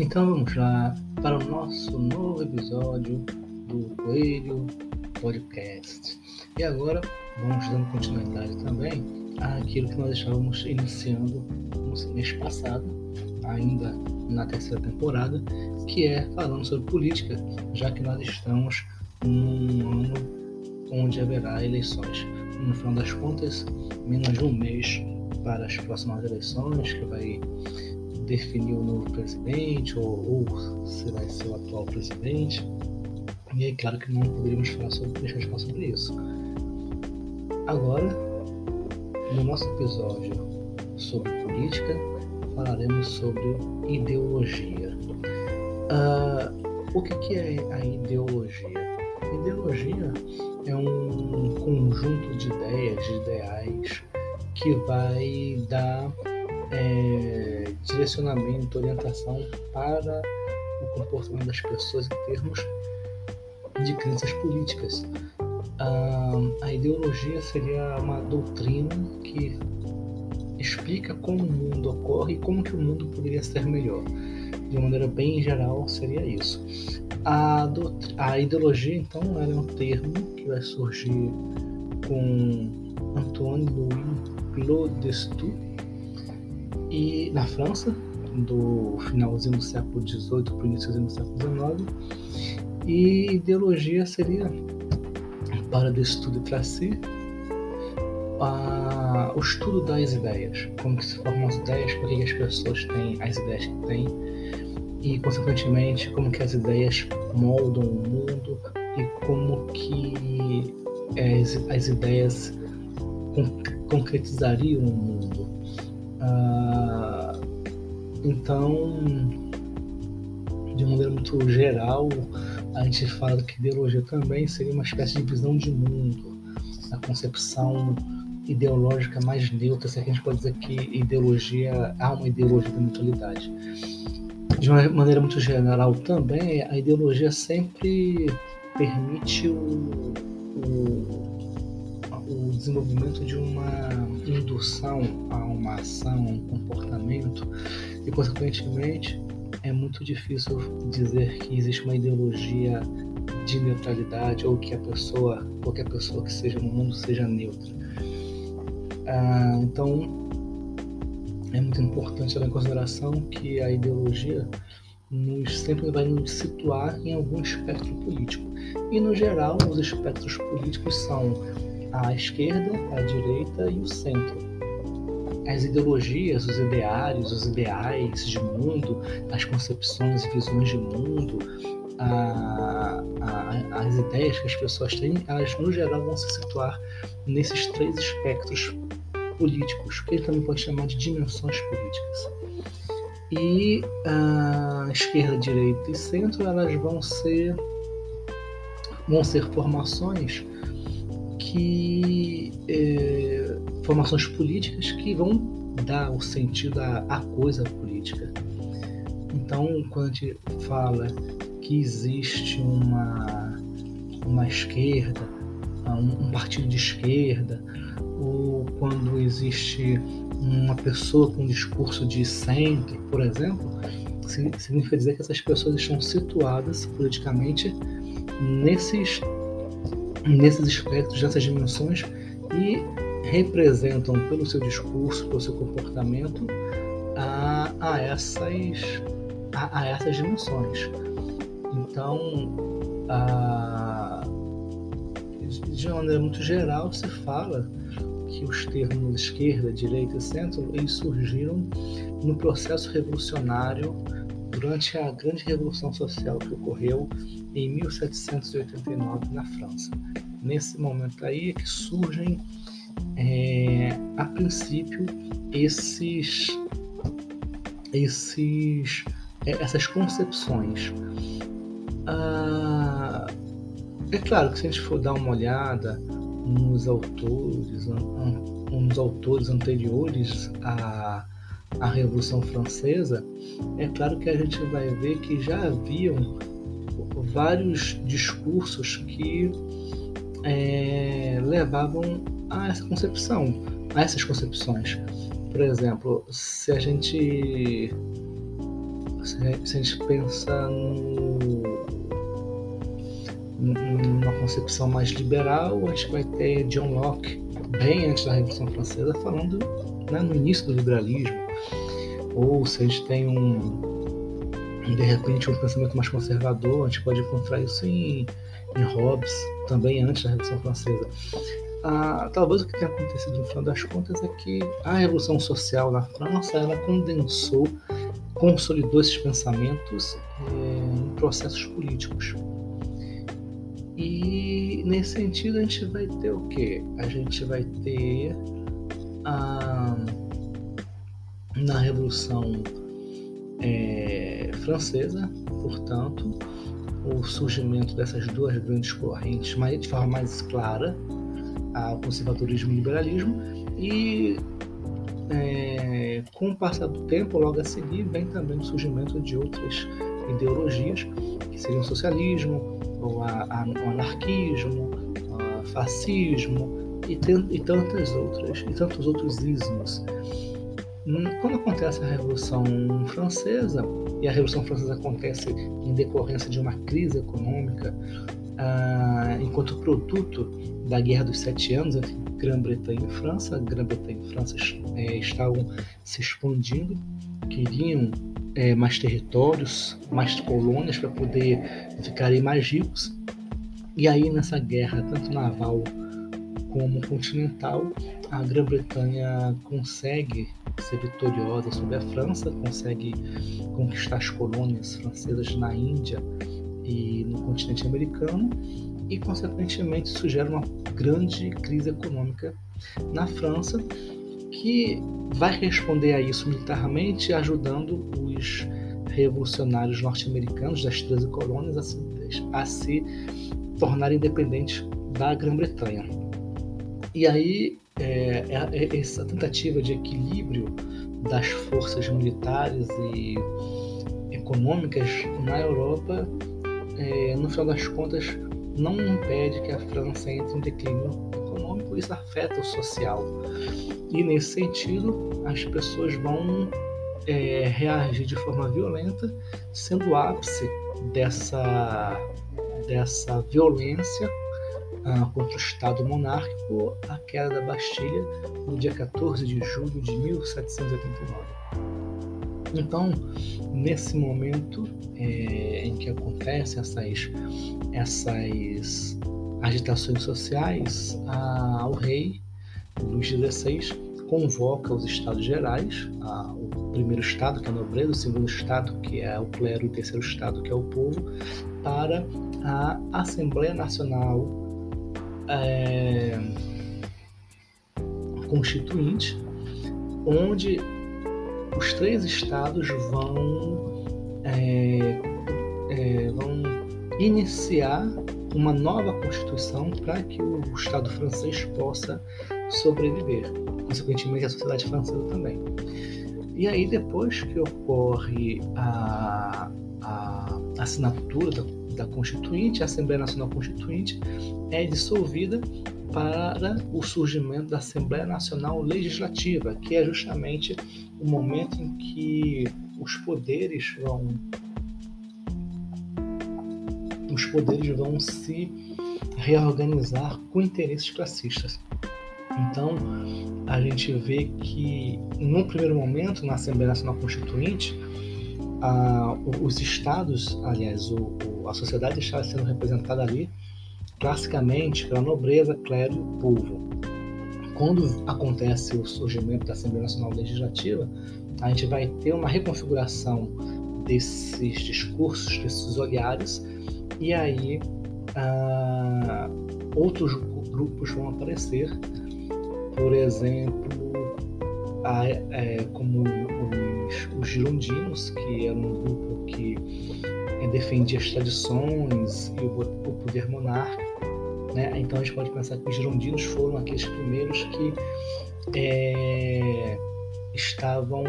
Então vamos lá para o nosso novo episódio do Coelho Podcast. E agora vamos dando continuidade também àquilo que nós estávamos iniciando no mês passado, ainda na terceira temporada, que é falando sobre política, já que nós estamos num ano onde haverá eleições. No final das contas, menos de um mês para as próximas eleições, que vai definir o novo presidente ou, ou se vai ser o atual presidente. E aí, claro que não poderíamos falar sobre, deixar de falar sobre isso. Agora, no nosso episódio sobre política, falaremos sobre ideologia. Uh, o que, que é a ideologia? Ideologia é um conjunto de ideias, de ideais que vai dar é, direcionamento, orientação para o comportamento das pessoas em termos de crenças políticas. A, a ideologia seria uma doutrina que explica como o mundo ocorre e como que o mundo poderia ser melhor. De uma maneira bem geral, seria isso. A, a ideologia, então, é um termo que vai surgir com Antoine Louis Claude e na França, do finalzinho do século XVIII para o início do século XIX. E ideologia seria, para do estudo para si, a, o estudo das ideias, como que se formam as ideias, por que as pessoas têm as ideias que têm e, consequentemente, como que as ideias moldam o mundo e como que as, as ideias concretizariam o mundo. Ah, então, de maneira muito geral, a gente fala que ideologia também seria uma espécie de visão de mundo, a concepção ideológica mais neutra, se a gente pode dizer que ideologia há uma ideologia da neutralidade. De uma maneira muito geral também, a ideologia sempre permite o, o desenvolvimento de uma indução a uma ação, um comportamento, e consequentemente é muito difícil dizer que existe uma ideologia de neutralidade ou que a pessoa, qualquer pessoa que seja no mundo seja neutra. Ah, então é muito importante levar em consideração que a ideologia nos, sempre vai nos situar em algum espectro político. E no geral, os espectros políticos são a esquerda, a direita e o centro. As ideologias, os ideários, os ideais de mundo, as concepções e visões de mundo, a, a, as ideias que as pessoas têm, elas no geral vão se situar nesses três espectros políticos, que gente também pode chamar de dimensões políticas. E a esquerda, direita e centro, elas vão ser vão ser formações que é, formações políticas que vão dar o sentido à, à coisa política. Então, quando a gente fala que existe uma, uma esquerda, um, um partido de esquerda, ou quando existe uma pessoa com um discurso de centro, por exemplo, significa dizer que essas pessoas estão situadas politicamente nesses nesses espectros, nessas dimensões e representam pelo seu discurso, pelo seu comportamento a, a essas a, a, essas dimensões. Então, a, de uma maneira muito geral, se fala que os termos esquerda, direita e centro eles surgiram no processo revolucionário durante a grande revolução social que ocorreu em 1789 na França. Nesse momento aí é que surgem, é, a princípio, esses, esses, é, essas concepções. Ah, é claro que se a gente for dar uma olhada nos autores, nos autores anteriores à, à Revolução Francesa, é claro que a gente vai ver que já haviam vários discursos que é, levavam a essa concepção, a essas concepções. Por exemplo, se a gente se a gente pensa no, numa concepção mais liberal, a gente vai ter John Locke, bem antes da Revolução Francesa, falando né, no início do liberalismo. Ou se a gente tem um, de repente, um pensamento mais conservador, a gente pode encontrar isso em, em Hobbes, também antes da Revolução Francesa. Ah, talvez o que tenha acontecido no final das contas é que a Revolução Social na França ela condensou, consolidou esses pensamentos é, em processos políticos. E nesse sentido a gente vai ter o quê? A gente vai ter a, na Revolução é, Francesa, portanto, o surgimento dessas duas grandes correntes mais, de forma mais clara, o conservadorismo e o liberalismo, e é, com o passar do tempo, logo a seguir, vem também o surgimento de outras ideologias, que seriam o socialismo, o, a, a, o anarquismo, o fascismo e, e, tantas outras, e tantos outros ismos. Hum, quando acontece a Revolução Francesa, e a Revolução Francesa acontece em decorrência de uma crise econômica, ah, enquanto produto da Guerra dos Sete Anos entre Grã-Bretanha e França, Grã-Bretanha e França é, estavam se expandindo, queriam é, mais territórios, mais colônias para poder ficarem mais ricos. E aí nessa guerra, tanto naval como continental, a Grã-Bretanha consegue ser vitoriosa sobre a França, consegue conquistar as colônias francesas na Índia e no continente americano, e consequentemente isso gera uma grande crise econômica na França que vai responder a isso militarmente, ajudando os revolucionários norte-americanos das 13 colônias a se, a se tornarem independentes da Grã-Bretanha. E aí, é, é, é, essa tentativa de equilíbrio das forças militares e econômicas na Europa, é, no final das contas, não impede que a França entre em declínio econômico, isso afeta o social. E nesse sentido, as pessoas vão é, reagir de forma violenta, sendo o ápice dessa, dessa violência contra o Estado monárquico a queda da Bastilha no dia 14 de julho de 1789. Então, nesse momento é, em que acontecem essas, essas agitações sociais, a, o rei Luís XVI convoca os estados gerais, a, o primeiro estado, que é a nobreza, o segundo estado, que é o clero, e o terceiro estado, que é o povo, para a Assembleia Nacional é, Constituinte, onde os três estados vão, é, é, vão iniciar uma nova Constituição para que o Estado francês possa sobreviver, consequentemente a sociedade francesa também. E aí, depois que ocorre a, a assinatura da, da Constituinte, a Assembleia Nacional Constituinte é dissolvida para o surgimento da Assembleia Nacional Legislativa, que é justamente o momento em que os poderes vão os poderes vão se reorganizar com interesses classistas. Então, a gente vê que, num primeiro momento, na Assembleia Nacional Constituinte, a, os estados, aliás, o, a sociedade estava sendo representada ali classicamente pela nobreza, clero e povo. Quando acontece o surgimento da Assembleia Nacional Legislativa, a gente vai ter uma reconfiguração desses discursos, desses olhares, e aí ah, outros grupos vão aparecer, por exemplo, a, é, como os, os girondinos, que eram um grupo que é, defendia as tradições e o, o poder monárquico. Né? Então a gente pode pensar que os girondinos foram aqueles primeiros que é, estavam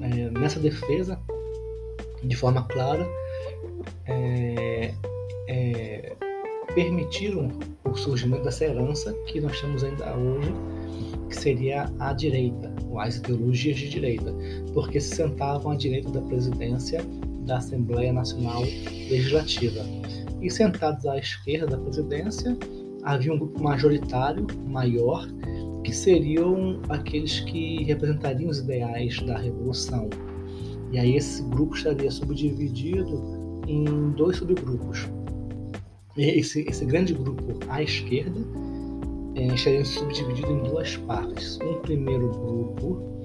é, nessa defesa de forma clara é, é, permitiram o surgimento dessa herança que nós temos ainda hoje, que seria a direita, as ideologias de direita, porque se sentavam à direita da presidência da Assembleia Nacional Legislativa. E sentados à esquerda da presidência, havia um grupo majoritário maior, que seriam aqueles que representariam os ideais da revolução. E aí esse grupo estaria subdividido em dois subgrupos. Esse, esse grande grupo à esquerda estaria subdividido em duas partes. Um primeiro grupo,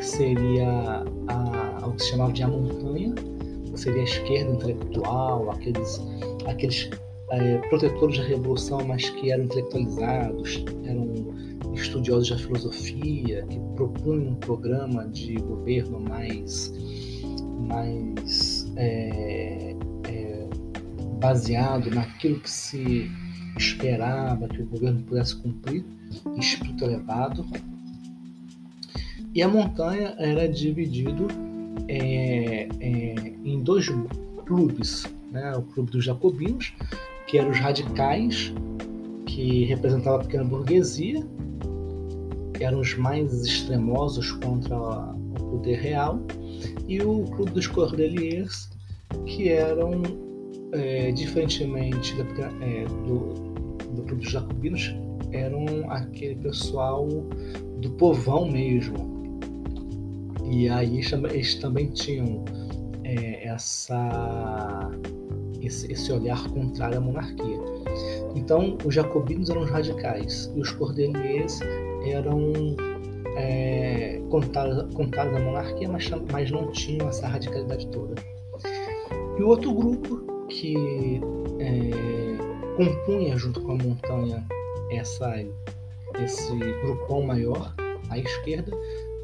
seria a, o que se chamava de a montanha, que seria a esquerda intelectual, aqueles, aqueles é, protetores da revolução, mas que eram intelectualizados, eram estudiosos da filosofia, que propunham um programa de governo mais, mais é, é, baseado naquilo que se esperava que o governo pudesse cumprir, espírito elevado. E a montanha era dividido é, é, em dois clubes, né? o clube dos jacobinos, que eram os radicais, que representavam a pequena burguesia, que eram os mais extremosos contra o poder real, e o clube dos cordeliers, que eram é, diferentemente da, é, do, do clube dos jacobinos, eram aquele pessoal do povão mesmo. E aí eles também tinham é, essa, esse, esse, olhar contrário à monarquia. Então, os jacobinos eram os radicais e os cordeliers eram é, contrários, contrários à monarquia, mas, mas não tinham essa radicalidade toda. E o outro grupo que é, compunha junto com a montanha essa, esse grupão maior à esquerda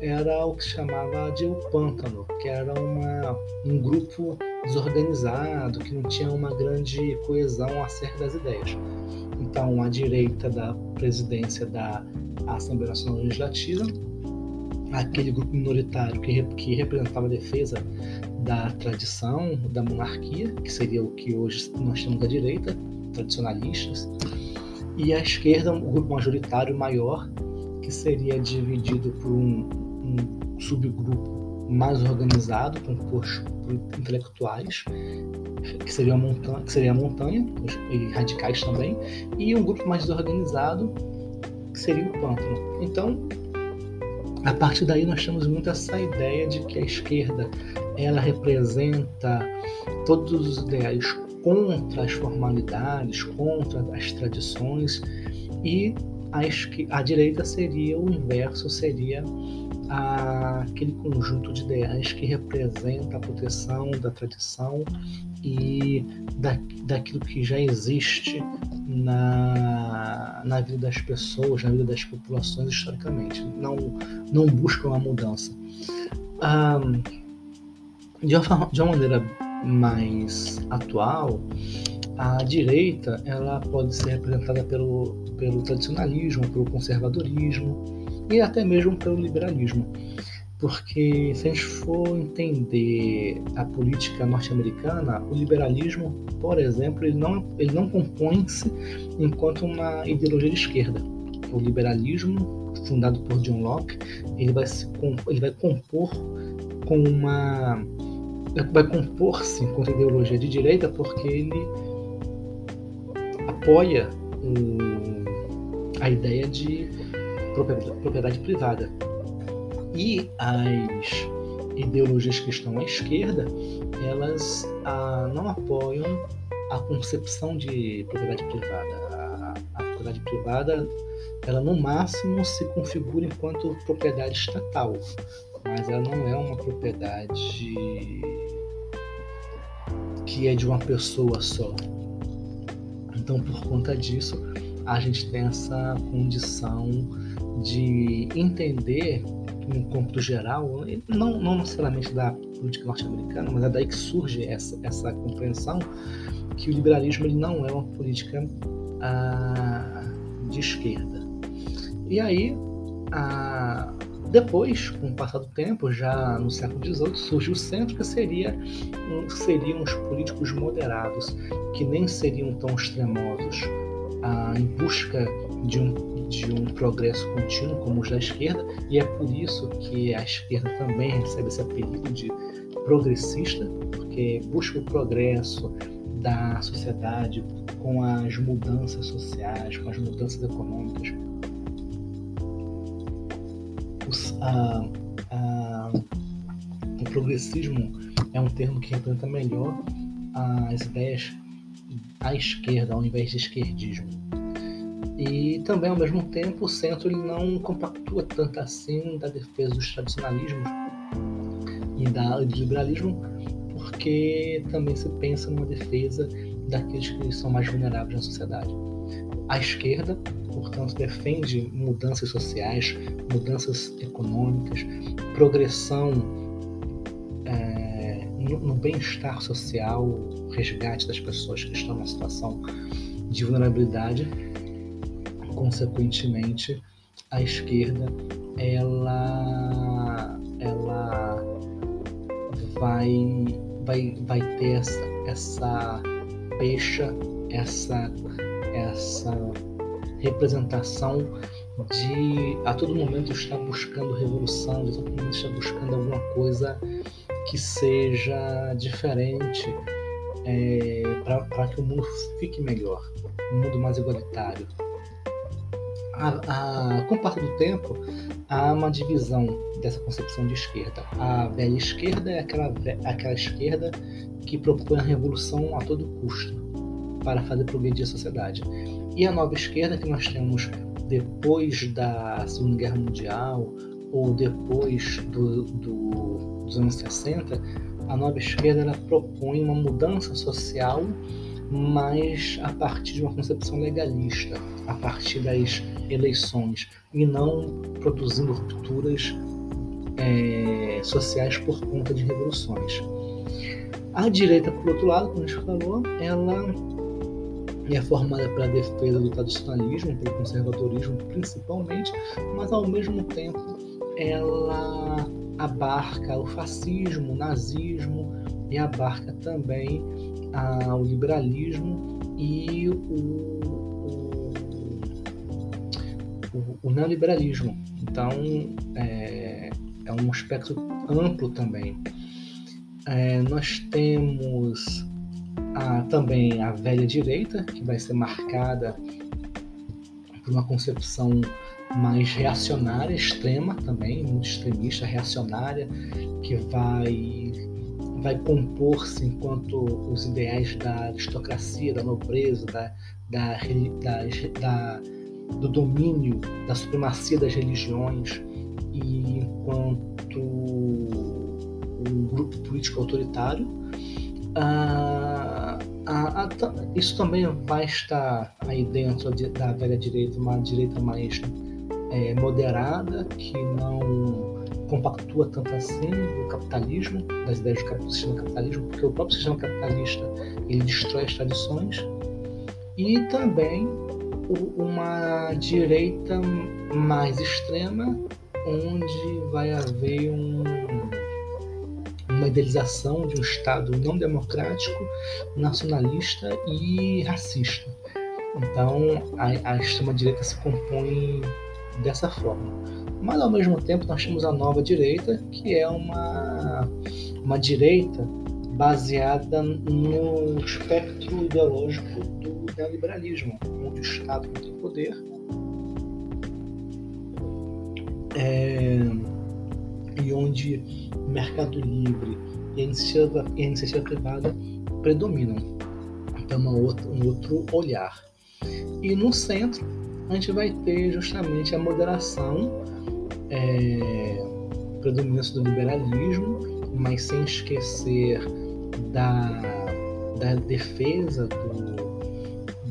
era o que se chamava de o pântano, que era uma, um grupo desorganizado, que não tinha uma grande coesão acerca das ideias. Então, à direita da presidência da Assembleia Nacional Legislativa, aquele grupo minoritário que, que representava a defesa da tradição da monarquia, que seria o que hoje nós temos da direita, tradicionalistas, e à esquerda, o grupo majoritário maior, que seria dividido por um, um subgrupo mais organizado, composto por intelectuais, que seria a montanha, que seria a montanha e radicais também, e um grupo mais desorganizado, que seria o pântano. Então, a partir daí nós temos muito essa ideia de que a esquerda ela representa todos os ideais contra as formalidades, contra as tradições e a, a direita seria o inverso, seria a, aquele conjunto de ideais que representa a proteção da tradição e da, daquilo que já existe na, na vida das pessoas, na vida das populações historicamente. Não, não buscam a mudança. De, uma, de uma maneira mais atual, a direita ela pode ser representada pelo, pelo tradicionalismo, pelo conservadorismo e até mesmo pelo liberalismo. Porque se a gente for entender a política norte-americana, o liberalismo, por exemplo, ele não, ele não compõe-se enquanto uma ideologia de esquerda. O liberalismo, fundado por John Locke, ele vai, se, ele vai compor com uma vai compor-se contra a ideologia de direita porque ele apoia o, a ideia de propriedade, propriedade privada. E as ideologias que estão à esquerda, elas ah, não apoiam a concepção de propriedade privada. A, a, propriedade privada, ela no máximo se configura enquanto propriedade estatal, mas ela não é uma propriedade que é de uma pessoa só. Então, por conta disso, a gente tem essa condição de entender, no cômputo geral, não, não necessariamente da política norte-americana, mas é daí que surge essa, essa compreensão que o liberalismo ele não é uma política ah, de esquerda. E aí, a, Depois, com o passar do tempo, já no século XVIII, surge o centro, que seria, seriam os políticos moderados, que nem seriam tão extremosos ah, em busca de um, de um progresso contínuo como os da esquerda, e é por isso que a esquerda também recebe esse apelido de progressista, porque busca o progresso da sociedade com as mudanças sociais, com as mudanças econômicas, os, a, a, o progressismo é um termo que representa melhor as ideias à esquerda ao invés de esquerdismo. E também, ao mesmo tempo, o centro ele não compactua tanto assim da defesa dos tradicionalismos e da, do liberalismo, porque também se pensa numa defesa daqueles que são mais vulneráveis na sociedade. A esquerda portanto, defende mudanças sociais, mudanças econômicas, progressão no, bem-estar social, resgate das pessoas que estão numa situação de vulnerabilidade. Consequentemente, a esquerda ela, ela vai, vai, vai ter essa, essa pecha, essa, essa representação de a todo momento estar buscando revolução, a todo momento estar buscando alguma coisa que seja diferente é, para que o mundo fique melhor, um mundo mais igualitário. A, a, com o passar do tempo, há uma divisão dessa concepção de esquerda. A velha esquerda é aquela, aquela esquerda que propõe a revolução a todo custo para fazer progredir a sociedade. E a nova esquerda que nós temos depois da Segunda Guerra Mundial ou depois do, do, dos anos 60, a nova esquerda ela propõe uma mudança social, mas a partir de uma concepção legalista, a partir das eleições, e não produzindo rupturas é, sociais por conta de revoluções. A direita, por outro lado, como a gente falou, ela é formada pela defesa do tradicionalismo, pelo conservadorismo principalmente, mas ao mesmo tempo ela abarca o fascismo, o nazismo e abarca também ah, o liberalismo e o, o, o neoliberalismo. Então é, é, um aspecto amplo também. É, nós temos a, também a velha direita, que vai ser marcada por uma concepção mais reacionária, extrema também, muito extremista, reacionária, que vai vai compor-se enquanto os ideais da aristocracia, da nobreza, da, da, da, do domínio, da supremacia das religiões, e enquanto um grupo político autoritário, ah, isso também vai estar aí dentro da velha direita, uma direita mais é, moderada, que não compactua tanto assim o capitalismo, das ideias do sistema capitalismo, porque o próprio sistema capitalista ele destrói as tradições, e também uma direita mais extrema, onde vai haver um uma idealização de um Estado não democrático, nacionalista e racista. Então, a, a extrema-direita se compõe dessa forma. Mas, ao mesmo tempo, nós temos a nova direita, que é uma, uma direita baseada no espectro ideológico do neoliberalismo, onde o Estado não tem poder. É, e onde o mercado livre e a iniciativa, e a iniciativa privada predominam. Então, outra, um outro olhar. E no centro, a gente vai ter justamente a moderação, é, predominância do liberalismo, mas sem esquecer da, da defesa do,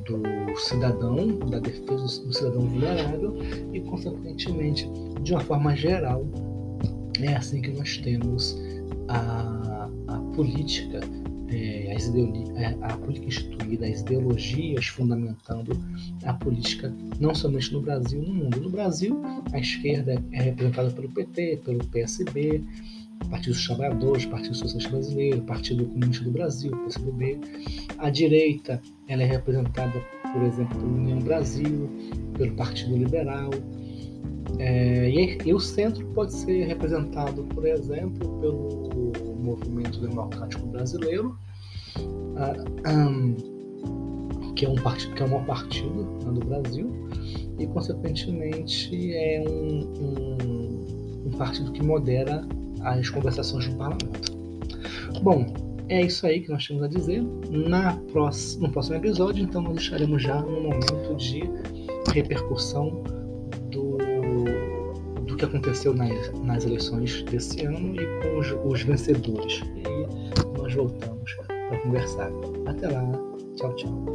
do cidadão, da defesa do cidadão vulnerável e, consequentemente, de uma forma geral, é assim que nós temos a, a política é, as a política instituída, as ideologias fundamentando a política, não somente no Brasil, no mundo. No Brasil, a esquerda é representada pelo PT, pelo PSB, Partido dos Trabalhadores, Partido Socialista Brasileiro, Partido Comunista do Brasil, PCdoB. A direita ela é representada, por exemplo, pela União Brasil, pelo Partido Liberal. É, e, e, o centro pode ser representado, por exemplo, pelo Movimento Democrático Brasileiro, que é um partido que é maior partido né, do Brasil e, consequentemente, é um, um, um partido que modera as conversações no parlamento. Bom, é isso aí que nós temos a dizer. Na próxima, no próximo episódio, então, nós deixaremos já no momento de repercussão do, do que aconteceu nas, nas eleições desse ano e com os, os vencedores. E nós voltamos para conversar. Até lá. Tchau, tchau.